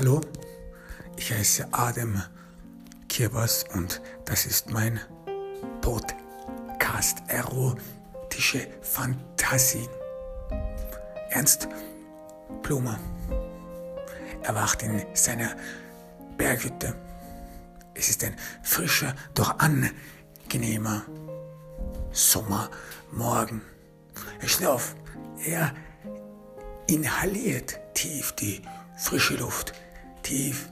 Hallo, ich heiße Adem Kirbas und das ist mein Podcast Erotische Fantasien. Ernst Blumer erwacht in seiner Berghütte. Es ist ein frischer, doch angenehmer Sommermorgen. Er steht auf, er inhaliert tief die frische Luft, tief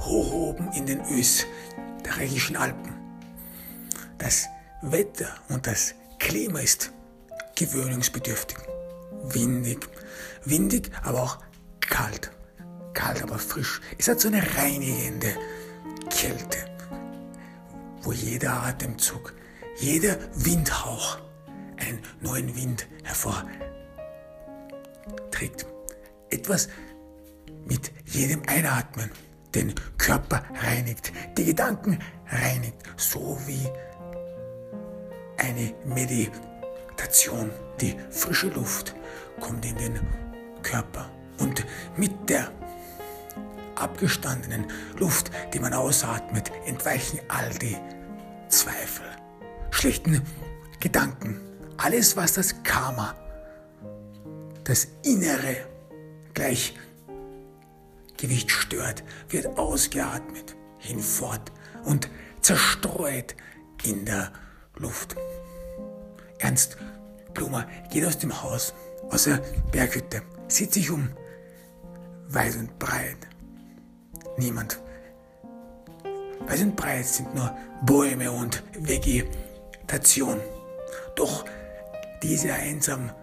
hoch oben in den österreichischen Alpen. Das Wetter und das Klima ist gewöhnungsbedürftig, windig, windig, aber auch kalt, kalt, aber frisch. Es hat so eine reinigende Kälte, wo jeder Atemzug, jeder Windhauch einen neuen Wind hervorträgt. Etwas mit jedem Einatmen den Körper reinigt, die Gedanken reinigt, so wie eine Meditation. Die frische Luft kommt in den Körper und mit der abgestandenen Luft, die man ausatmet, entweichen all die Zweifel, schlechten Gedanken, alles, was das Karma, das Innere Gleichgewicht stört, wird ausgeatmet, hinfort und zerstreut in der Luft. Ernst Blumer geht aus dem Haus, aus der Berghütte, sieht sich um, weit und breit. Niemand. Weit und breit sind nur Bäume und Vegetation. Doch diese Einsamkeit,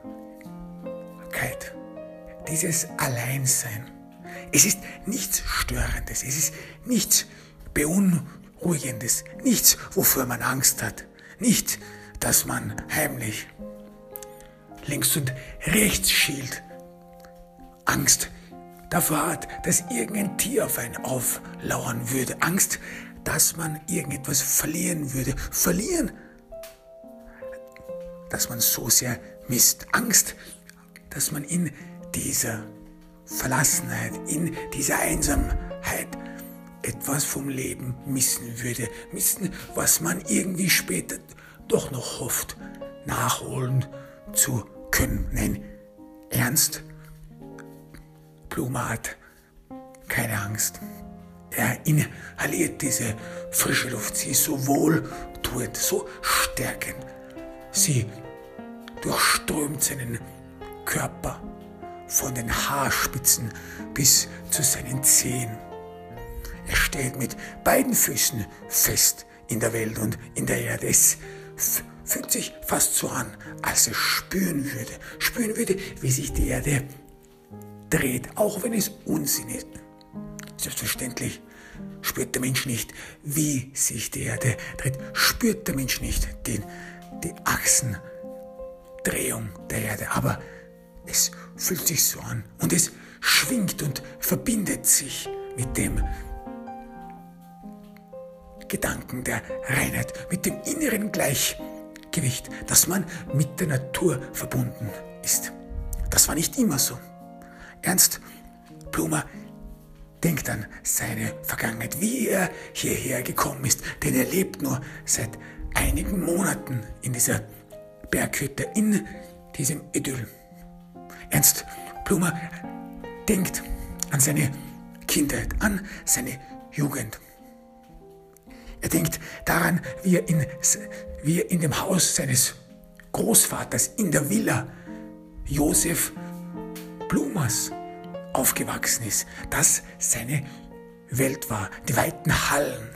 dieses Alleinsein, es ist nichts Störendes, es ist nichts Beunruhigendes, nichts, wofür man Angst hat, nicht, dass man heimlich links und rechts schielt, Angst davor hat, dass irgendein Tier auf einen auflauern würde, Angst, dass man irgendetwas verlieren würde, verlieren dass man so sehr misst. Angst, dass man in dieser Verlassenheit, in dieser Einsamheit etwas vom Leben missen würde. Missen, was man irgendwie später doch noch hofft, nachholen zu können. Nein, ernst, Blume hat keine Angst. Er inhaliert diese frische Luft. Sie ist so wohltuend, so stärkend. Sie durchströmt seinen Körper von den Haarspitzen bis zu seinen Zehen. Er steht mit beiden Füßen fest in der Welt und in der Erde. Es fühlt sich fast so an, als er spüren würde, spüren würde, wie sich die Erde dreht, auch wenn es Unsinn ist. Selbstverständlich spürt der Mensch nicht, wie sich die Erde dreht, spürt der Mensch nicht den, die Achsen Drehung der Erde, aber es fühlt sich so an und es schwingt und verbindet sich mit dem Gedanken der Reinheit, mit dem inneren Gleichgewicht, dass man mit der Natur verbunden ist. Das war nicht immer so. Ernst Blumer denkt an seine Vergangenheit, wie er hierher gekommen ist, denn er lebt nur seit einigen Monaten in dieser Berghütte, in diesem Idyll. Ernst Blumer denkt an seine Kindheit, an seine Jugend. Er denkt daran, wie er in, wie er in dem Haus seines Großvaters in der Villa Josef Blumers aufgewachsen ist, das seine Welt war, die weiten Hallen.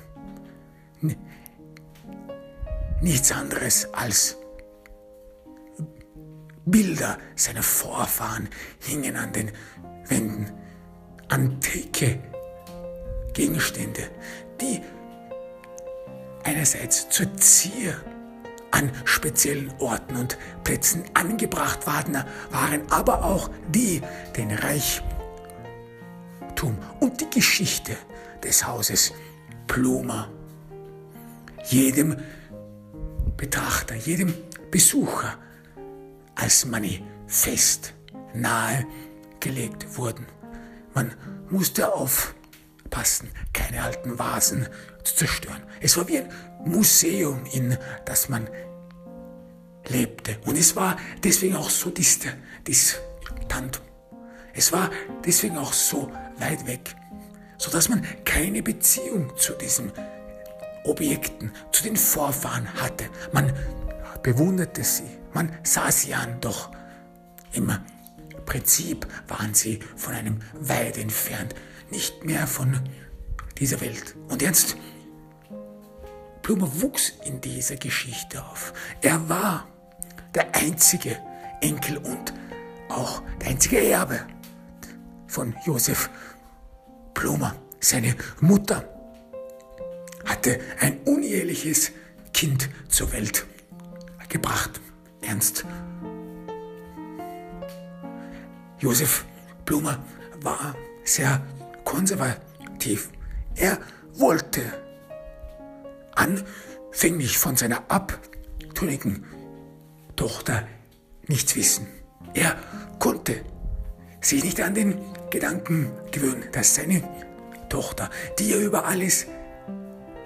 Nichts anderes als Bilder seiner Vorfahren hingen an den Wänden. Antike Gegenstände, die einerseits zur Zier an speziellen Orten und Plätzen angebracht waren, aber auch die den Reichtum und die Geschichte des Hauses Plumer jedem Betrachter, jedem Besucher als Manifest nahegelegt wurden. Man musste aufpassen, keine alten Vasen zu zerstören. Es war wie ein Museum, in das man lebte. Und es war deswegen auch so distant. Es war deswegen auch so weit weg, sodass man keine Beziehung zu diesen Objekten, zu den Vorfahren hatte. Man bewunderte sie, man sah sie an, doch im Prinzip waren sie von einem weit entfernt, nicht mehr von dieser Welt. Und jetzt, Blumer wuchs in dieser Geschichte auf. Er war der einzige Enkel und auch der einzige Erbe von Josef Blumer. Seine Mutter hatte ein uneheliches Kind zur Welt gebracht. Ernst. Josef Blumer war sehr konservativ. Er wollte anfänglich von seiner abtrünnigen Tochter nichts wissen. Er konnte sich nicht an den Gedanken gewöhnen, dass seine Tochter, die er über alles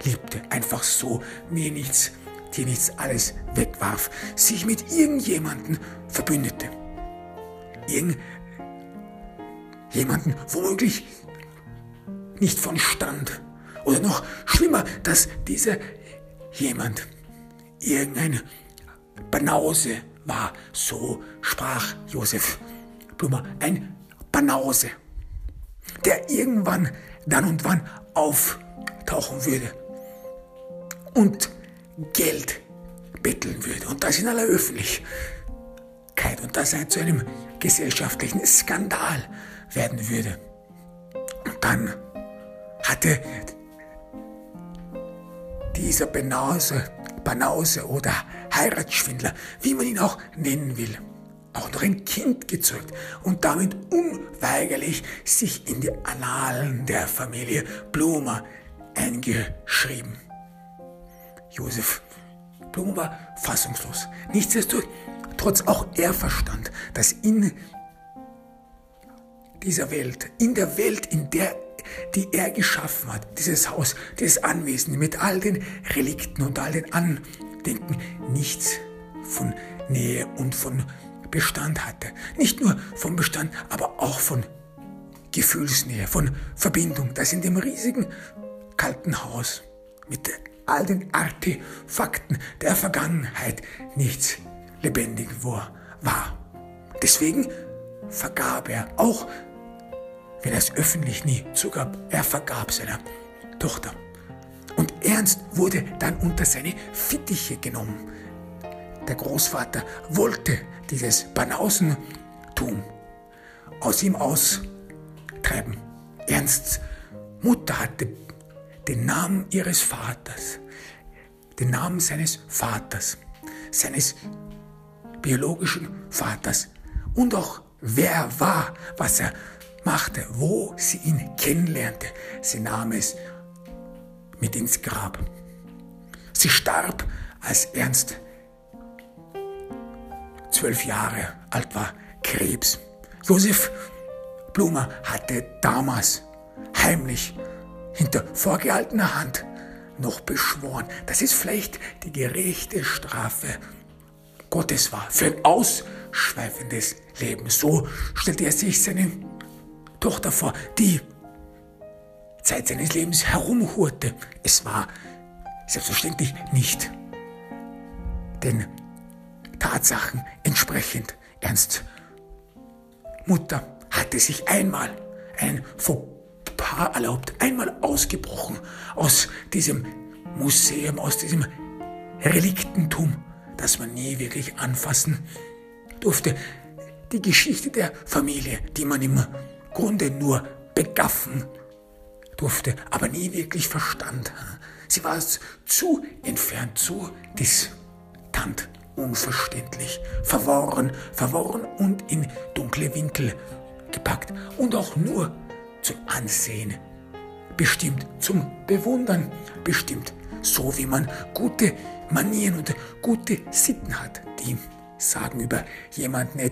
liebte, einfach so mir nichts, dir nichts alles wegwarf, sich mit irgendjemanden verbündete. Irgendjemanden womöglich nicht von Stand. Oder noch schlimmer, dass dieser jemand irgendein Banause war. So sprach Josef Blumer. Ein Banause, der irgendwann dann und wann auftauchen würde und Geld betteln würde. Und das in aller Öffentlichkeit. Und das zu einem gesellschaftlichen Skandal werden würde. Und dann hatte dieser Banause, Banause oder Heiratsschwindler, wie man ihn auch nennen will, auch noch ein Kind gezeugt und damit unweigerlich sich in die Annalen der Familie Blumer eingeschrieben. Josef Blumer war fassungslos. Nichtsdestotrotz auch er verstand, dass in dieser Welt, in der Welt, in der die er geschaffen hat, dieses Haus, dieses Anwesen mit all den Relikten und all den Andenken, nichts von Nähe und von Bestand hatte. Nicht nur vom Bestand, aber auch von Gefühlsnähe, von Verbindung, das in dem riesigen kalten Haus mit all den Artefakten der Vergangenheit nichts lebendig war. Deswegen vergab er, auch wenn er es öffentlich nie zugab, er vergab seiner Tochter. Und Ernst wurde dann unter seine Fittiche genommen. Der Großvater wollte dieses Banausentum aus ihm austreiben. Ernsts Mutter hatte den Namen ihres Vaters, den Namen seines Vaters, seines biologischen Vaters und auch wer er war, was er machte, wo sie ihn kennenlernte. Sie nahm es mit ins Grab. Sie starb, als Ernst zwölf Jahre alt war, Krebs. Josef Blumer hatte damals heimlich hinter vorgehaltener Hand noch beschworen, dass es vielleicht die gerechte Strafe Gottes war für ein ausschweifendes Leben. So stellte er sich seine Tochter vor, die Zeit seines Lebens herumhurte. Es war selbstverständlich nicht den Tatsachen entsprechend ernst. Mutter hatte sich einmal ein Fauxpas erlaubt, einmal ausgebrochen aus diesem Museum, aus diesem Reliktentum, das man nie wirklich anfassen durfte. Die Geschichte der Familie, die man im Grunde nur begaffen durfte, aber nie wirklich verstand. Sie war zu entfernt, zu distant unverständlich, verworren, verworren und in dunkle Winkel gepackt und auch nur zum Ansehen. Bestimmt, zum Bewundern. Bestimmt, so wie man gute Manieren und gute Sitten hat, die sagen über jemanden,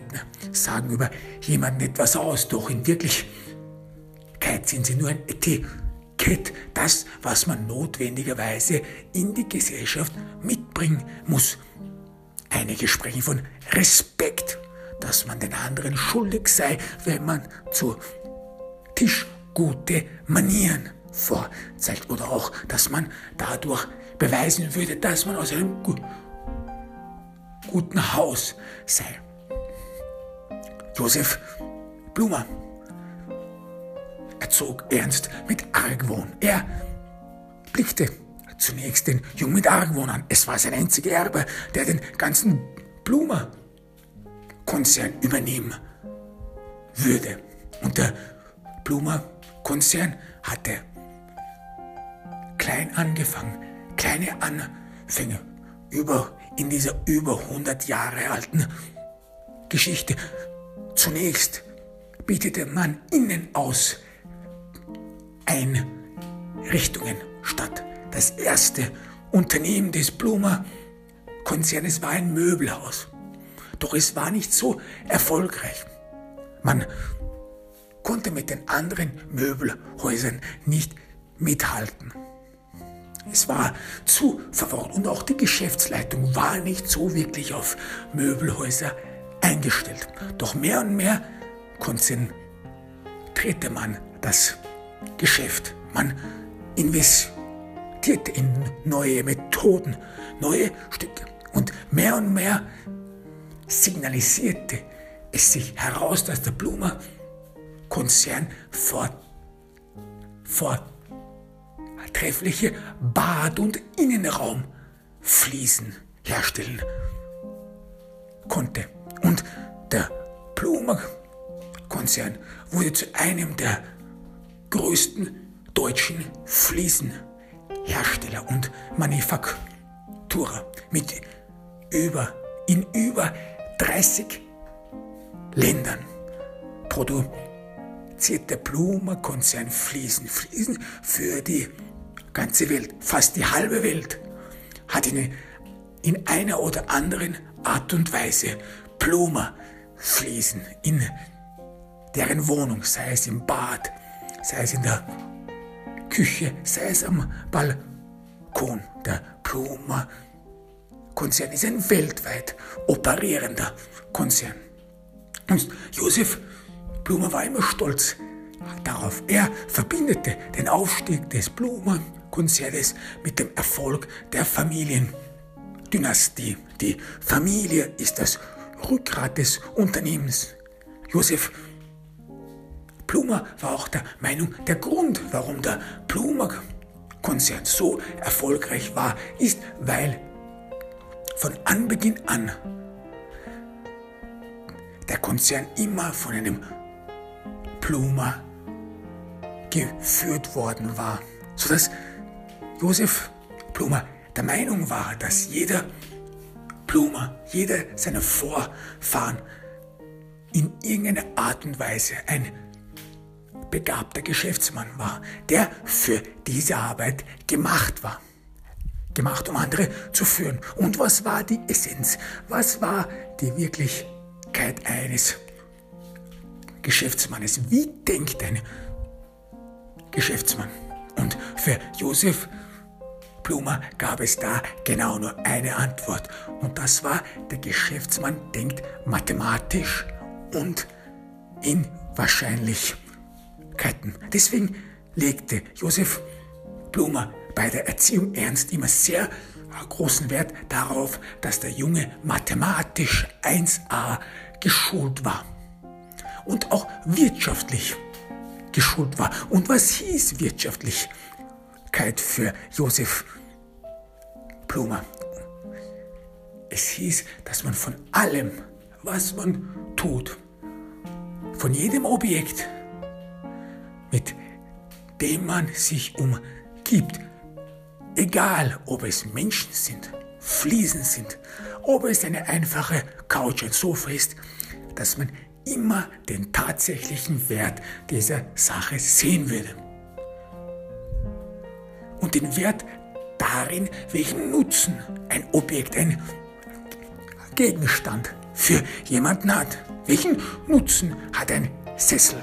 sagen über jemanden etwas aus, doch in Wirklichkeit sind sie nur ein Etikett, das, was man notwendigerweise in die Gesellschaft mitbringen muss. Einige sprechen von Respekt, dass man den anderen schuldig sei, wenn man zu Tisch gute Manieren vorzeigt oder auch, dass man dadurch beweisen würde, dass man aus einem guten Haus sei. Josef Blumer erzog Ernst mit Argwohn. Er blickte zunächst den Jungen mit Argwohn an. Es war sein einziger Erbe, der den ganzen Blumer-Konzern übernehmen würde. Und der Blumer-Konzern hatte klein angefangen, kleine Anfänge über, in dieser über 100 Jahre alten Geschichte. Zunächst bietete man innen aus Einrichtungen statt. Das erste Unternehmen des Blumer Konzernes war ein Möbelhaus. Doch es war nicht so erfolgreich. Man konnte mit den anderen Möbelhäusern nicht mithalten. Es war zu verworren und auch die Geschäftsleitung war nicht so wirklich auf Möbelhäuser eingestellt. Doch mehr und mehr konzentrierte man das Geschäft. Man investierte in neue Methoden, neue Stücke. Und mehr und mehr signalisierte es sich heraus, dass der Blumer Konzern vor, vortreffliche Bad- und Innenraumfliesen herstellen konnte. Und der Blumer Konzern wurde zu einem der größten deutschen Fliesenhersteller und Manufakturer mit über, in über 30 Ländern produziert der Blumer Konzern Fliesen. Fliesen für die ganze Welt, fast die halbe Welt, hat in, in einer oder anderen Art und Weise Blumer Fliesen in deren Wohnung, sei es im Bad, sei es in der Küche, sei es am Balkon. Der Pluma Konzern ist ein weltweit operierender Konzern. Und Josef Blumer war immer stolz darauf. Er verbindete den Aufstieg des Blumer-Konzernes mit dem Erfolg der Familiendynastie. Die Familie ist das Rückgrat des Unternehmens. Josef Plumer war auch der Meinung, der Grund, warum der Plumer-Konzern so erfolgreich war, ist, weil von Anbeginn an der Konzern immer von einem Plumer geführt worden war, sodass Josef Plumer der Meinung war, dass jeder Plumer, jeder seiner Vorfahren in irgendeiner Art und Weise ein begabter Geschäftsmann war, der für diese Arbeit gemacht war. Gemacht, um andere zu führen. Und was war die Essenz? Was war die Wirklichkeit eines Geschäftsmannes? Wie denkt ein Geschäftsmann? Und für Josef Blumer gab es da genau nur eine Antwort. Und das war, der Geschäftsmann denkt mathematisch und in wahrscheinlich Möglichkeiten. Deswegen legte Josef Blumer bei der Erziehung Ernst immer sehr großen Wert darauf, dass der Junge mathematisch 1a geschult war und auch wirtschaftlich geschult war. Und was hieß Wirtschaftlichkeit für Josef Blumer? Es hieß, dass man von allem, was man tut, von jedem Objekt, mit dem man sich umgibt. Egal, ob es Menschen sind, Fliesen sind, ob es eine einfache Couch, ein Sofa ist, dass man immer den tatsächlichen Wert dieser Sache sehen würde. Und den Wert darin, welchen Nutzen ein Objekt, ein Gegenstand für jemanden hat. Welchen Nutzen hat ein Sessel?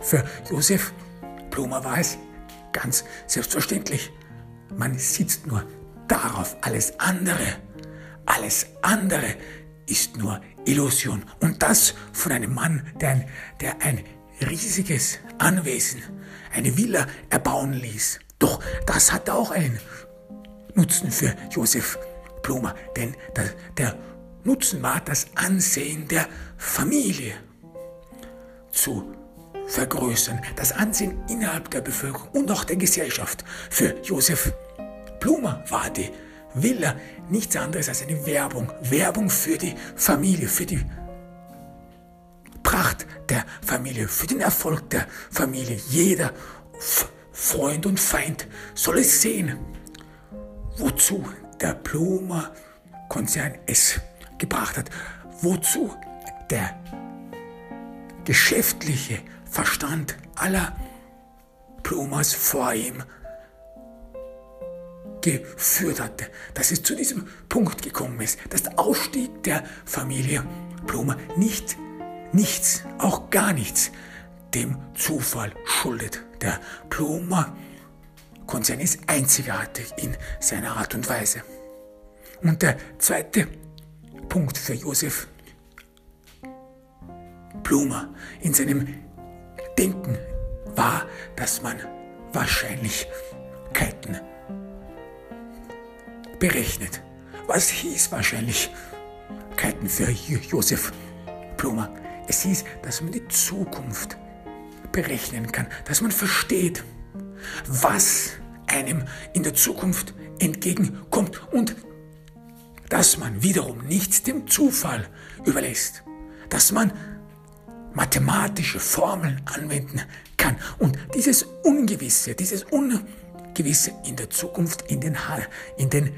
Für Josef Blumer war es ganz selbstverständlich. Man sitzt nur darauf. Alles andere, alles andere ist nur Illusion. Und das von einem Mann, der ein, der ein riesiges Anwesen, eine Villa erbauen ließ. Doch das hat auch einen Nutzen für Josef Blumer, denn der, der Nutzen war, das Ansehen der Familie zu vergrößern, das Ansehen innerhalb der Bevölkerung und auch der Gesellschaft. Für Josef Blumer war die Villa nichts anderes als eine Werbung, Werbung für die Familie, für die Pracht der Familie, für den Erfolg der Familie. Jeder Freund und Feind soll es sehen, wozu der Blumer Konzern es gebracht hat, wozu der geschäftliche Verstand aller Blumers vor ihm geführt hatte, dass es zu diesem Punkt gekommen ist, dass der Ausstieg der Familie Blumer nicht, nichts, auch gar nichts dem Zufall schuldet. Der Blumer Konzern ist einzigartig in seiner Art und Weise. Und der zweite Punkt für Josef Blumer in seinem Denken war, dass man Wahrscheinlichkeiten berechnet. Was hieß Wahrscheinlichkeiten für Josef Blumer? Es hieß, dass man die Zukunft berechnen kann, dass man versteht, was einem in der Zukunft entgegenkommt und dass man wiederum nichts dem Zufall überlässt, dass man mathematische Formeln anwenden kann und dieses Ungewisse, dieses Ungewisse in der Zukunft in den, in den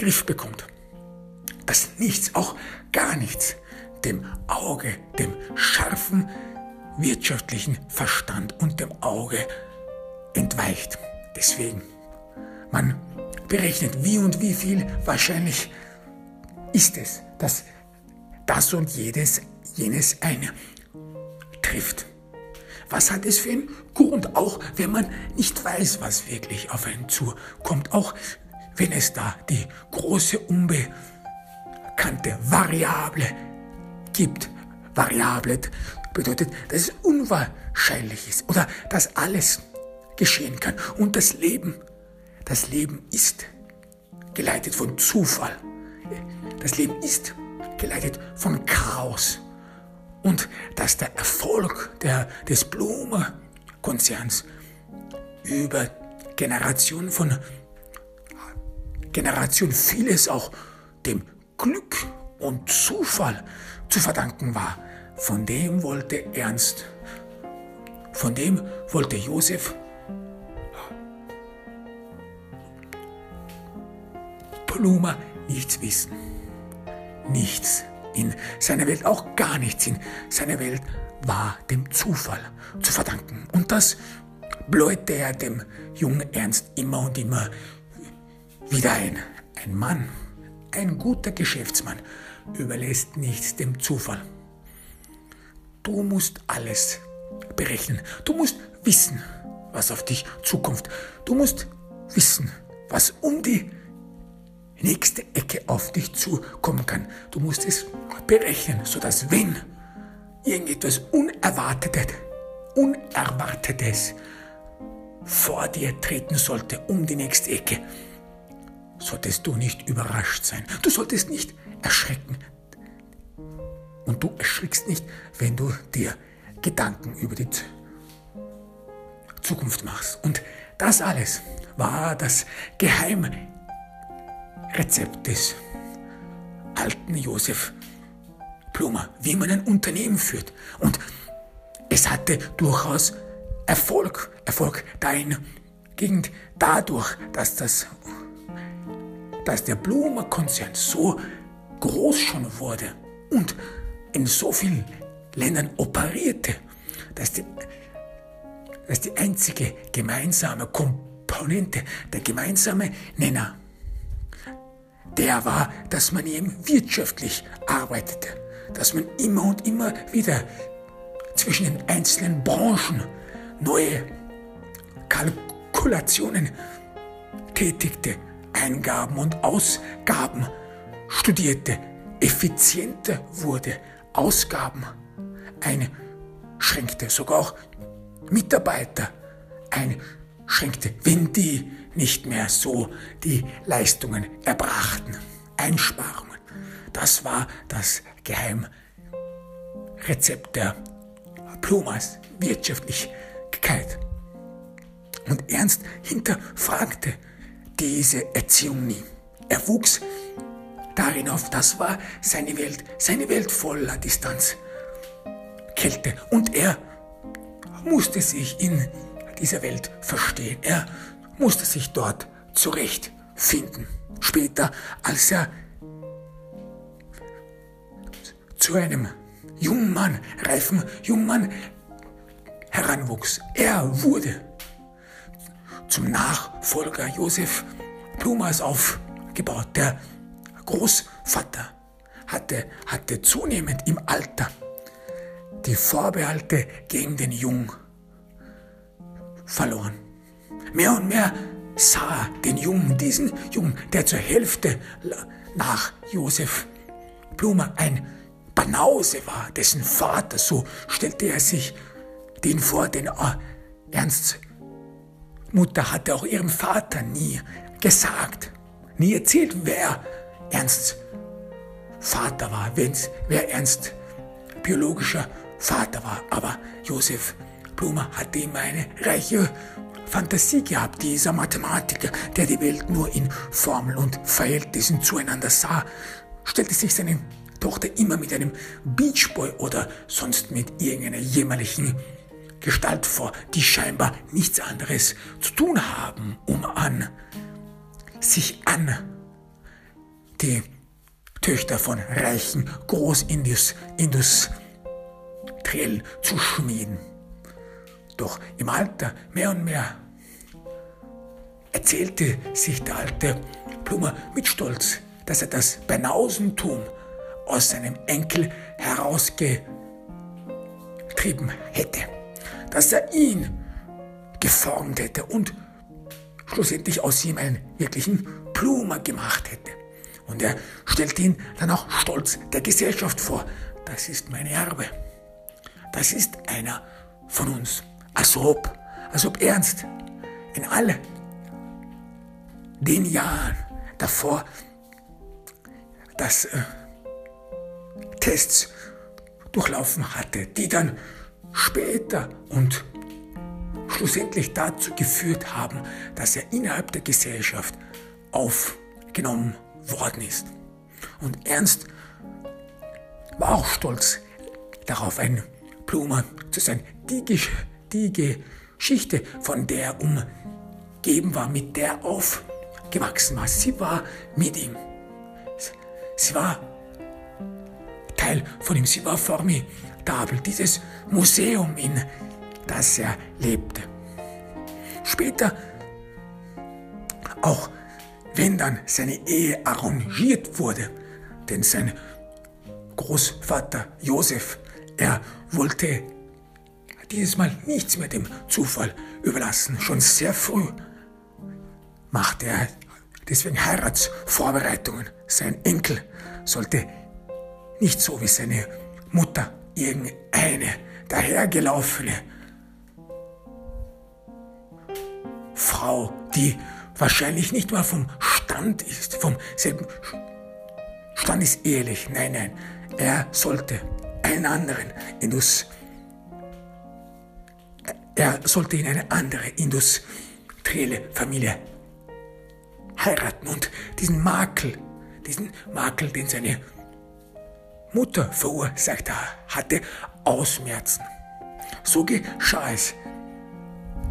Griff bekommt. Dass nichts, auch gar nichts, dem Auge, dem scharfen wirtschaftlichen Verstand und dem Auge entweicht. Deswegen, man berechnet, wie und wie viel wahrscheinlich ist es, dass das und jedes, jenes eine trifft. Was hat es für einen Grund, auch wenn man nicht weiß, was wirklich auf einen zukommt, auch wenn es da die große unbekannte Variable gibt. Variable bedeutet, dass es unwahrscheinlich ist oder dass alles geschehen kann. Und das Leben, das Leben ist geleitet von Zufall. Das Leben ist geleitet von Chaos. Und dass der Erfolg der, des Blume-Konzerns über Generationen von Generation vieles auch dem Glück und Zufall zu verdanken war. Von dem wollte Ernst, von dem wollte Josef Blumer nichts wissen. Nichts in seiner Welt, auch gar nichts in seiner Welt war dem Zufall zu verdanken. Und das bläute er dem jungen Ernst immer und immer wieder ein. Ein Mann, ein guter Geschäftsmann, überlässt nichts dem Zufall. Du musst alles berechnen. Du musst wissen, was auf dich zukommt. Du musst wissen, was um die nächste Ecke auf dich zukommen kann. Du musst es berechnen, sodass wenn irgendetwas Unerwartetes, Unerwartetes vor dir treten sollte, um die nächste Ecke, solltest du nicht überrascht sein. Du solltest nicht erschrecken. Und du erschrickst nicht, wenn du dir Gedanken über die Zukunft machst. Und das alles war das Geheimrezept des alten Josef Blumer, wie man ein Unternehmen führt. Und es hatte durchaus Erfolg, Erfolg dahin Gegend dadurch, dass das dass der Blumer Konzern so groß schon wurde und in so vielen Ländern operierte, dass die, dass die einzige gemeinsame Komponente, der gemeinsame Nenner, der war, dass man eben wirtschaftlich arbeitete, dass man immer und immer wieder zwischen den einzelnen Branchen neue Kalkulationen tätigte, Eingaben und Ausgaben studierte, effizienter wurde, Ausgaben einschränkte, sogar auch Mitarbeiter einschränkte, wenn die nicht mehr so die Leistungen erbrachten. Einsparungen. Das war das Geheimrezept der Plumas Wirtschaftlichkeit. Und Ernst hinterfragte diese Erziehung nie. Er wuchs darin auf, das war seine Welt, seine Welt voller Distanz, Kälte. Und er musste sich in dieser Welt verstehen. Er musste sich dort zurechtfinden. Später, als er zu einem jungen Mann, reifen jungen Mann heranwuchs. Er wurde zum Nachfolger Josef Plumas aufgebaut. Der Großvater hatte, hatte zunehmend im Alter die Vorbehalte gegen den Jungen verloren. Mehr und mehr sah den Jungen, diesen Jungen, der zur Hälfte nach Josef Blumer ein Banause war, dessen Vater, so stellte er sich den vor, den Ernsts Mutter hatte auch ihrem Vater nie gesagt, nie erzählt, wer Ernsts Vater war, wer Ernst biologischer Vater war. Aber Josef Blumer hatte immer eine reiche Fantasie gehabt, dieser Mathematiker, der die Welt nur in Formeln und Verhältnissen zueinander sah, stellte sich seine Tochter immer mit einem Beachboy oder sonst mit irgendeiner jämmerlichen Gestalt vor, die scheinbar nichts anderes zu tun haben, um an sich an die Töchter von reichen Großindustriellen zu schmieden. Doch im Alter mehr und mehr erzählte sich der alte Plummer mit Stolz, dass er das Banausentum aus seinem Enkel herausgetrieben hätte dass er ihn geformt hätte und schlussendlich aus ihm einen wirklichen Plumer gemacht hätte. Und er stellte ihn dann auch stolz der Gesellschaft vor. Das ist mein Erbe. Das ist einer von uns. Als ob, als ob Ernst in all den Jahren davor das äh, Tests durchlaufen hatte, die dann später und schlussendlich dazu geführt haben, dass er innerhalb der Gesellschaft aufgenommen worden ist. Und Ernst war auch stolz darauf, ein Blumer zu sein. Die, die Geschichte, von der er umgeben war, mit der er aufgewachsen war, sie war mit ihm. Sie war Teil von ihm, sie war formidabel Tafel, dieses Museum, in das er lebte. Später, auch wenn dann seine Ehe arrangiert wurde, denn sein Großvater Josef, er wollte dieses Mal nichts mehr dem Zufall überlassen. Schon sehr früh machte er deswegen Heiratsvorbereitungen. Sein Enkel sollte nicht so wie seine Mutter irgendeine dahergelaufene Frau, die wahrscheinlich nicht mal vom Stand ist, vom selben Stand ist ehrlich. Nein, nein, er sollte einen anderen Indus, er sollte in eine andere industrielle Familie heiraten und diesen Makel, diesen Makel, den seine Mutter verursacht hatte, ausmerzen. So geschah es,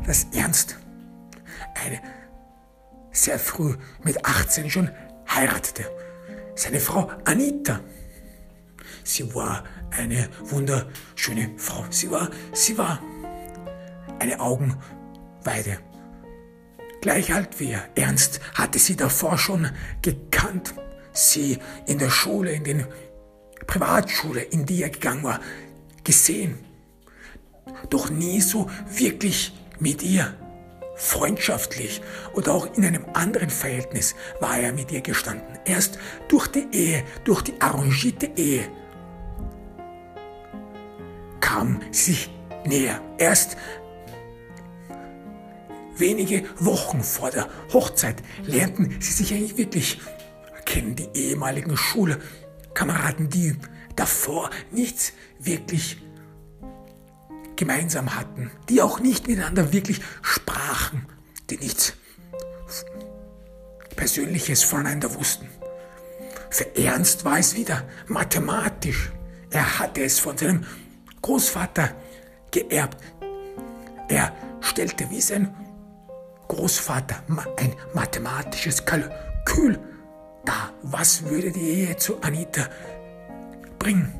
dass Ernst eine sehr früh mit 18 schon heiratete. Seine Frau Anita. Sie war eine wunderschöne Frau. Sie war, sie war eine Augenweide. Gleich alt wie er. Ernst hatte sie davor schon gekannt. Sie in der Schule, in den Privatschule, in die er gegangen war, gesehen. Doch nie so wirklich mit ihr freundschaftlich oder auch in einem anderen Verhältnis war er mit ihr gestanden. Erst durch die Ehe, durch die arrangierte Ehe kam sie sich näher. Erst wenige Wochen vor der Hochzeit lernten sie sich eigentlich wirklich kennen, die ehemaligen Schulkameraden, die davor nichts wirklich gemeinsam hatten, die auch nicht miteinander wirklich sprachen, die nichts Persönliches voneinander wussten. Für Ernst war es wieder mathematisch. Er hatte es von seinem Großvater geerbt. Er stellte wie sein Großvater ein mathematisches Kalkül dar. Was würde die Ehe zu Anita bringen?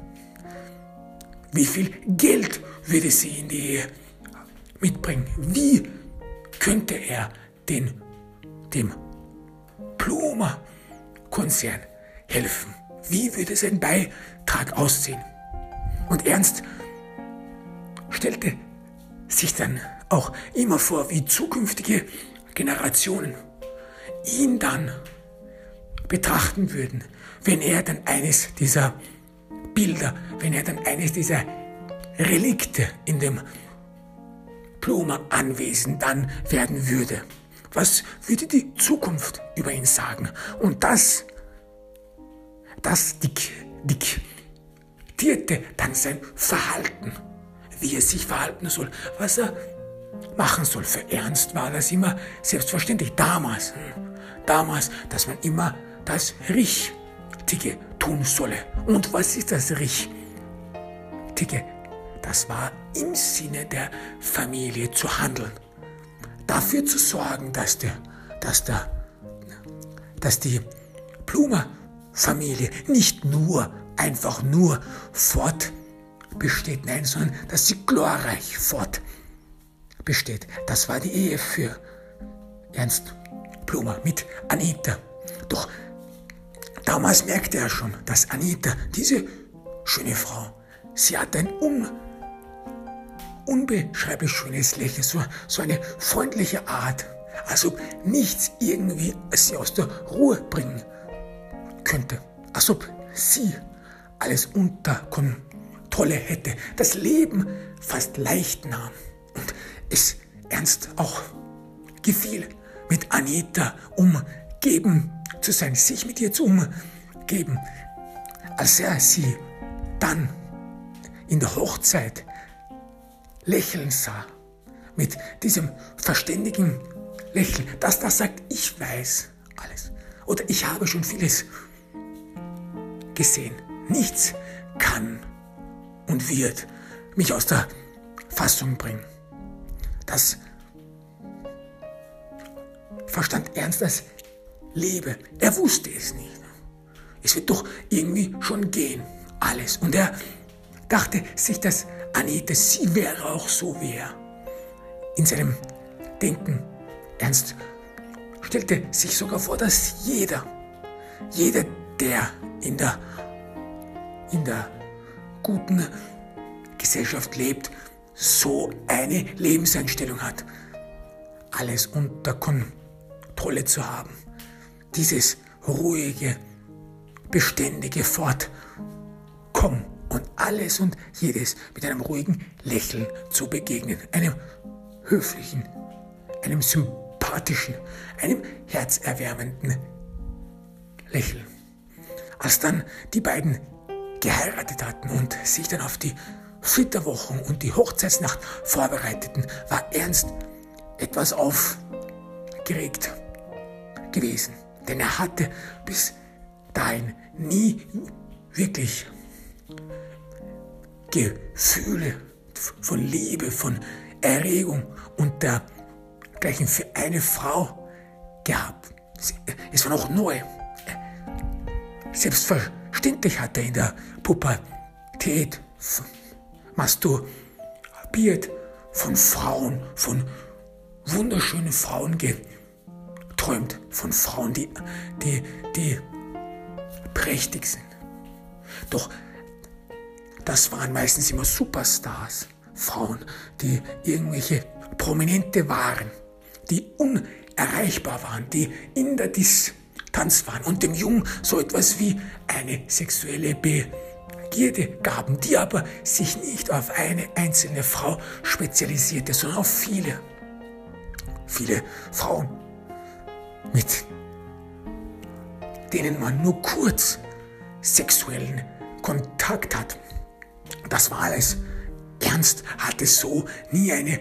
Wie viel Geld würde sie in die Ehe mitbringen? Wie könnte er den, dem Pluma-Konzern helfen? Wie würde sein Beitrag aussehen? Und Ernst stellte sich dann auch immer vor, wie zukünftige Generationen ihn dann betrachten würden, wenn er dann eines dieser Bilder, wenn er dann eines dieser Relikte in dem Blumer Anwesen dann werden würde. Was würde die Zukunft über ihn sagen? Und das, das diktierte dann sein Verhalten, wie er sich verhalten soll, was er machen soll. Für Ernst war das immer selbstverständlich. Damals, hm, damals, dass man immer das Richtige tun solle. Und was ist das Richtige? Das war im Sinne der Familie zu handeln. Dafür zu sorgen, dass, der, dass, der, dass die Blumer-Familie nicht nur, einfach nur fortbesteht, nein, sondern dass sie glorreich fortbesteht. Das war die Ehe für Ernst Blumer mit Anita. Doch Damals merkte er schon, dass Anita, diese schöne Frau, sie hat ein un, unbeschreiblich schönes Lächeln, so, so eine freundliche Art, als ob nichts irgendwie sie aus der Ruhe bringen könnte, als ob sie alles unter Kontrolle hätte, das Leben fast leicht nahm und es ernst auch gefiel, mit Anita umgeben zu sein, sich mit ihr zu umgeben. Als er sie dann in der Hochzeit lächeln sah, mit diesem verständigen Lächeln, dass das sagt, ich weiß alles oder ich habe schon vieles gesehen. Nichts kann und wird mich aus der Fassung bringen. Das verstand Ernst als lebe. Er wusste es nicht. Es wird doch irgendwie schon gehen, alles. Und er dachte sich, dass Anita, sie wäre auch so wie er. In seinem Denken ernst stellte sich sogar vor, dass jeder, jeder, der in der, in der guten Gesellschaft lebt, so eine Lebenseinstellung hat, alles unter Kontrolle zu haben dieses ruhige, beständige Fortkommen und alles und jedes mit einem ruhigen Lächeln zu begegnen, einem höflichen, einem sympathischen, einem herzerwärmenden Lächeln. Als dann die beiden geheiratet hatten und sich dann auf die Flitterwochen und die Hochzeitsnacht vorbereiteten, war Ernst etwas aufgeregt gewesen. Denn er hatte bis dahin nie wirklich Gefühle von Liebe, von Erregung und dergleichen für eine Frau gehabt. Es war noch neu. Selbstverständlich hat er in der Pubertät masturbiert von Frauen, von wunderschönen Frauen gehabt träumt von Frauen, die, die, die prächtig sind. Doch das waren meistens immer Superstars, Frauen, die irgendwelche Prominente waren, die unerreichbar waren, die in der Distanz waren und dem Jungen so etwas wie eine sexuelle Begierde gaben, die aber sich nicht auf eine einzelne Frau spezialisierte, sondern auf viele, viele Frauen, mit denen man nur kurz sexuellen Kontakt hat. Das war alles. Ernst hatte so nie eine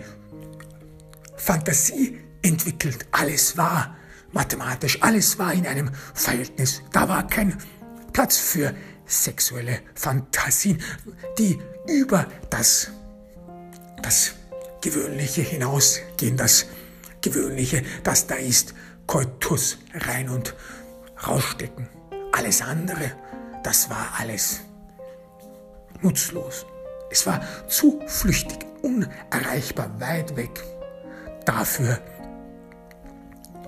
Fantasie entwickelt. Alles war mathematisch, alles war in einem Verhältnis. Da war kein Platz für sexuelle Fantasien, die über das, das Gewöhnliche hinausgehen. Das Gewöhnliche, das da ist, Koitus rein und rausstecken. Alles andere, das war alles nutzlos. Es war zu flüchtig, unerreichbar, weit weg. Dafür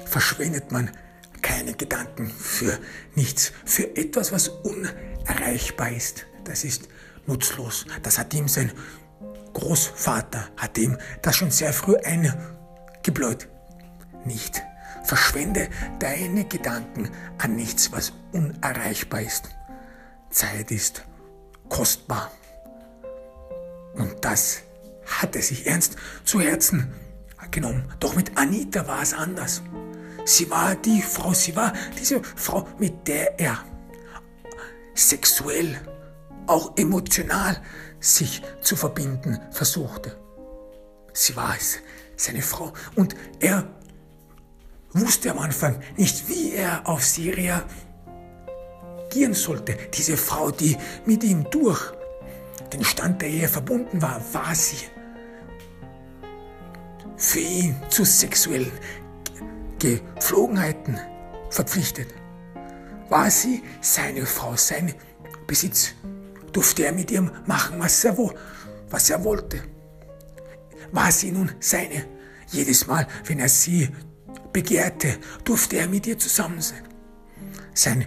verschwendet man keine Gedanken für nichts, für etwas, was unerreichbar ist. Das ist nutzlos. Das hat ihm sein Großvater, hat ihm das schon sehr früh eingebläut. Nicht. Verschwende deine Gedanken an nichts, was unerreichbar ist. Zeit ist kostbar. Und das hat er sich ernst zu Herzen genommen. Doch mit Anita war es anders. Sie war die Frau, sie war diese Frau, mit der er sexuell, auch emotional sich zu verbinden versuchte. Sie war es, seine Frau. Und er wusste am Anfang nicht, wie er auf sie reagieren sollte. Diese Frau, die mit ihm durch den Stand der Ehe verbunden war, war sie für ihn zu sexuellen Gepflogenheiten verpflichtet. War sie seine Frau, sein Besitz, durfte er mit ihr machen, was er, was er wollte. War sie nun seine? Jedes Mal, wenn er sie begehrte, durfte er mit ihr zusammen sein. Sein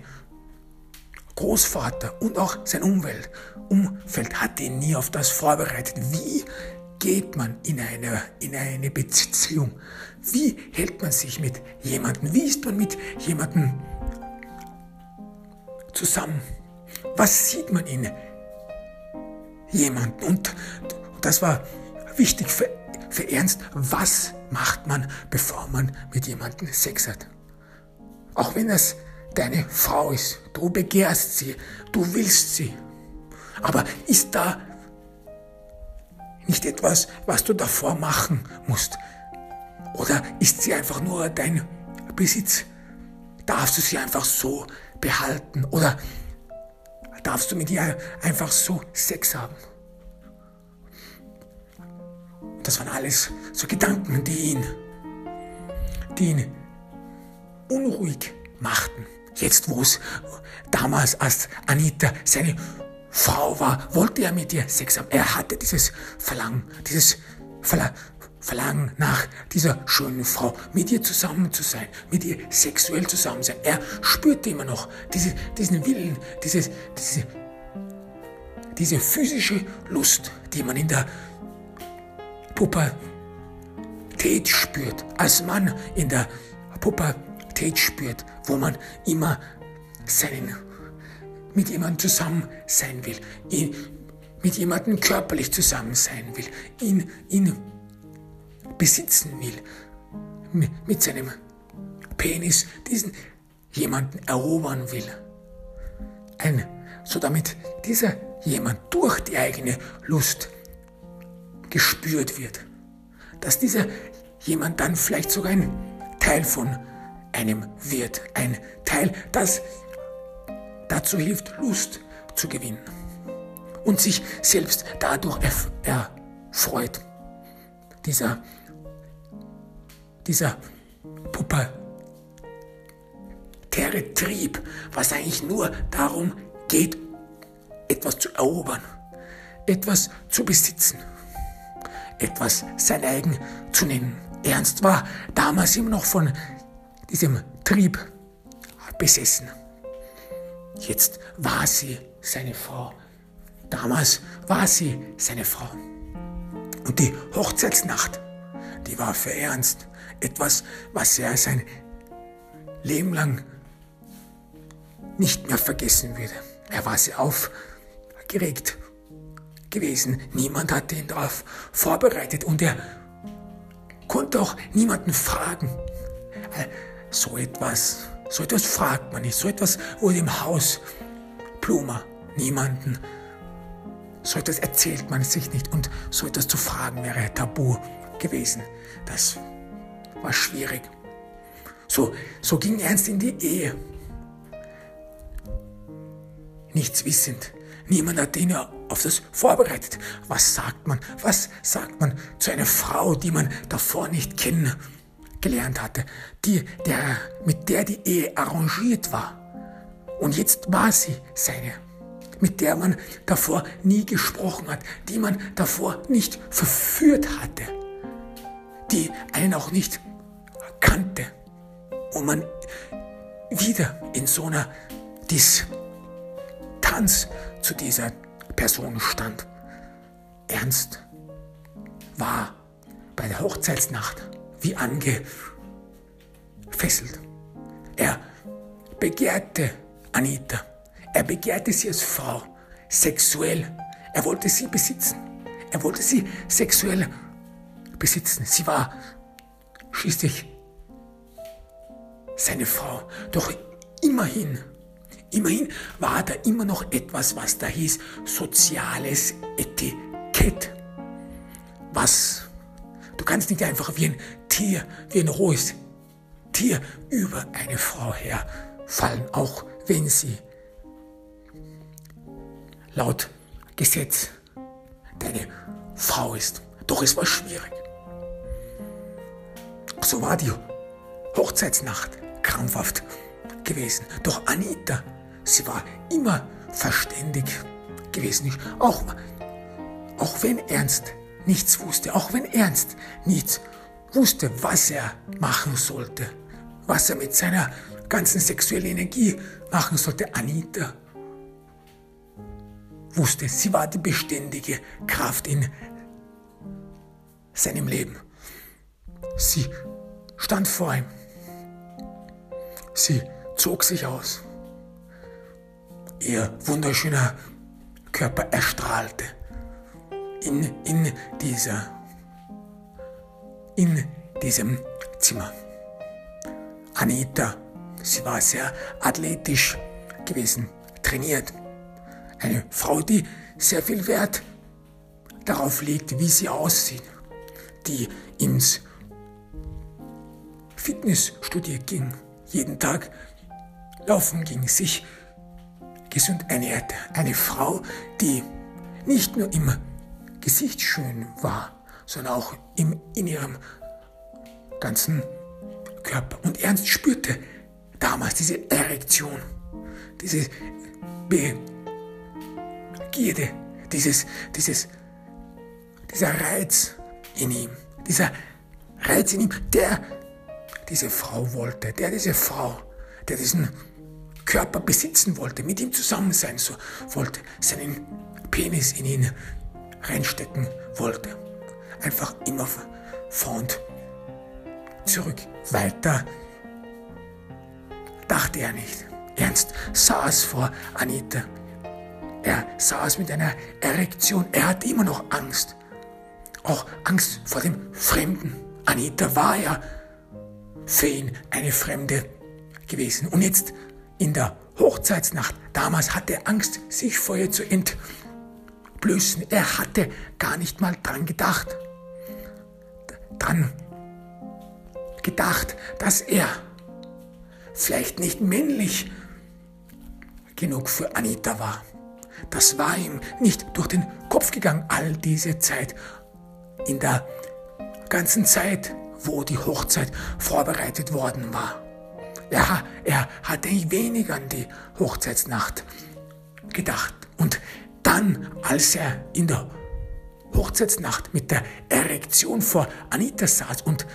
Großvater und auch sein Umwelt, Umfeld hat ihn nie auf das vorbereitet. Wie geht man in eine, in eine Beziehung? Wie hält man sich mit jemandem? Wie ist man mit jemandem zusammen? Was sieht man in jemanden? Und das war wichtig für, für Ernst. Was macht man, bevor man mit jemandem Sex hat? Auch wenn es deine Frau ist. Du begehrst sie, du willst sie. Aber ist da nicht etwas, was du davor machen musst? Oder ist sie einfach nur dein Besitz? Darfst du sie einfach so behalten? Oder darfst du mit ihr einfach so Sex haben? Das waren alles so Gedanken, die ihn, die ihn unruhig machten. Jetzt, wo es damals, als Anita seine Frau war, wollte er mit ihr Sex haben. Er hatte dieses Verlangen, dieses Verla Verlangen nach dieser schönen Frau, mit ihr zusammen zu sein, mit ihr sexuell zusammen sein. Er spürte immer noch diese, diesen Willen, dieses, diese, diese physische Lust, die man in der Pubertät spürt, als Mann in der Pubertät spürt, wo man immer seinen, mit jemandem zusammen sein will, ihn, mit jemandem körperlich zusammen sein will, ihn, ihn besitzen will, mit seinem Penis diesen jemanden erobern will. Ein, so damit dieser jemand durch die eigene Lust gespürt wird. Dass dieser jemand dann vielleicht sogar ein Teil von einem wird. Ein Teil, das dazu hilft, Lust zu gewinnen und sich selbst dadurch erfreut. Dieser, dieser pubertäre Trieb, was eigentlich nur darum geht, etwas zu erobern, etwas zu besitzen, etwas sein eigen zu nennen. Ernst war damals immer noch von diesem Trieb besessen. Jetzt war sie seine Frau. Damals war sie seine Frau. Und die Hochzeitsnacht, die war für Ernst etwas, was er sein Leben lang nicht mehr vergessen würde. Er war sehr aufgeregt gewesen. Niemand hatte ihn darauf vorbereitet und er konnte auch niemanden fragen. Äh, so etwas, so etwas fragt man nicht. So etwas wurde im Haus Pluma niemanden. So etwas erzählt man sich nicht und so etwas zu fragen wäre tabu gewesen. Das war schwierig. So, so ging Ernst in die Ehe. Nichts wissend. Niemand hat ihn auf das vorbereitet. Was sagt man? Was sagt man zu einer Frau, die man davor nicht kennengelernt hatte, die, der, mit der die Ehe arrangiert war? Und jetzt war sie seine, mit der man davor nie gesprochen hat, die man davor nicht verführt hatte, die einen auch nicht kannte und man wieder in so einer Distanz zu dieser Person stand. Ernst war bei der Hochzeitsnacht wie angefesselt. Er begehrte Anita. Er begehrte sie als Frau, sexuell. Er wollte sie besitzen. Er wollte sie sexuell besitzen. Sie war schließlich seine Frau. Doch immerhin, immerhin war da immer noch etwas, was da hieß soziales Etikett. Was? Du kannst nicht einfach wie ein Tier, wie ein rohes Tier über eine Frau herfallen, auch wenn sie laut Gesetz deine Frau ist. Doch es war schwierig. So war die Hochzeitsnacht krampfhaft gewesen. Doch Anita, sie war immer verständig gewesen. Auch, auch wenn Ernst nichts wusste, auch wenn Ernst nichts wusste, was er machen sollte, was er mit seiner ganzen sexuellen Energie machen sollte, Anita wusste, sie war die beständige Kraft in seinem Leben. Sie stand vor ihm Sie zog sich aus. Ihr wunderschöner Körper erstrahlte in, in, dieser, in diesem Zimmer. Anita, sie war sehr athletisch gewesen, trainiert. Eine Frau, die sehr viel Wert darauf legt, wie sie aussieht, die ins Fitnessstudio ging, jeden Tag laufen ging, sich gesund ernährte. Eine Frau, die nicht nur im Gesicht schön war, sondern auch im, in ihrem ganzen Körper. Und Ernst spürte damals diese Erektion, diese Begierde, dieses, dieses, dieser Reiz in ihm, dieser Reiz in ihm, der diese Frau wollte, der diese Frau, der diesen Körper besitzen wollte, mit ihm zusammen sein so, wollte, seinen Penis in ihn reinstecken wollte. Einfach immer vor und zurück. Weiter dachte er nicht. Ernst saß vor Anita. Er saß mit einer Erektion. Er hatte immer noch Angst. Auch Angst vor dem Fremden. Anita war ja für ihn eine Fremde gewesen. Und jetzt in der Hochzeitsnacht, damals hatte er Angst, sich vor ihr zu entblößen. Er hatte gar nicht mal dran gedacht. Dran gedacht, dass er vielleicht nicht männlich genug für Anita war. Das war ihm nicht durch den Kopf gegangen, all diese Zeit. In der ganzen Zeit wo die Hochzeit vorbereitet worden war. Ja, er hatte wenig an die Hochzeitsnacht gedacht. Und dann, als er in der Hochzeitsnacht mit der Erektion vor Anita saß und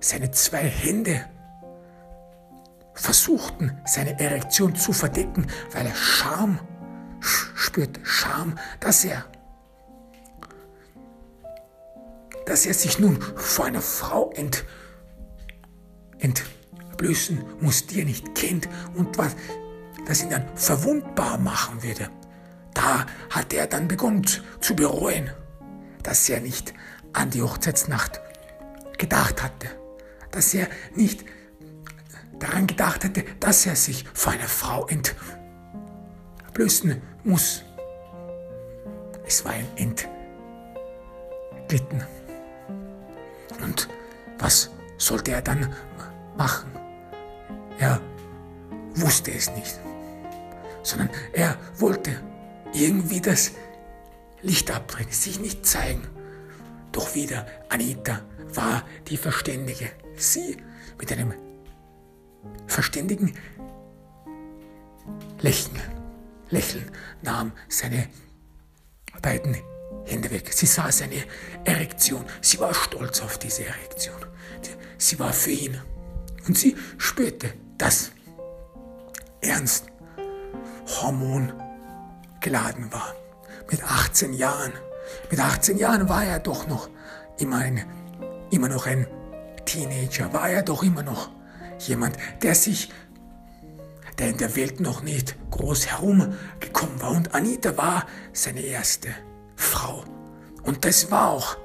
seine zwei Hände versuchten, seine Erektion zu verdecken, weil er Scham spürt, Scham, dass er dass er sich nun vor einer Frau entblößen muss, die er nicht kennt und was das ihn dann verwundbar machen würde. Da hat er dann begonnen zu bereuen, dass er nicht an die Hochzeitsnacht gedacht hatte, dass er nicht daran gedacht hätte, dass er sich vor einer Frau entblößen muss. Es war ihm entglitten. Und was sollte er dann machen? Er wusste es nicht, sondern er wollte irgendwie das Licht abdrehen, sich nicht zeigen. Doch wieder Anita war die Verständige. Sie mit einem verständigen Lächeln, Lächeln nahm seine beiden Hände weg. Sie sah seine Erektion. Sie war stolz auf diese Erektion. Sie war für ihn. Und sie spürte, dass Ernst Hormon geladen war. Mit 18 Jahren. Mit 18 Jahren war er doch noch immer, ein, immer noch ein Teenager. War er doch immer noch jemand, der sich, der in der Welt noch nicht groß herumgekommen war. Und Anita war seine erste Frau. Und das war auch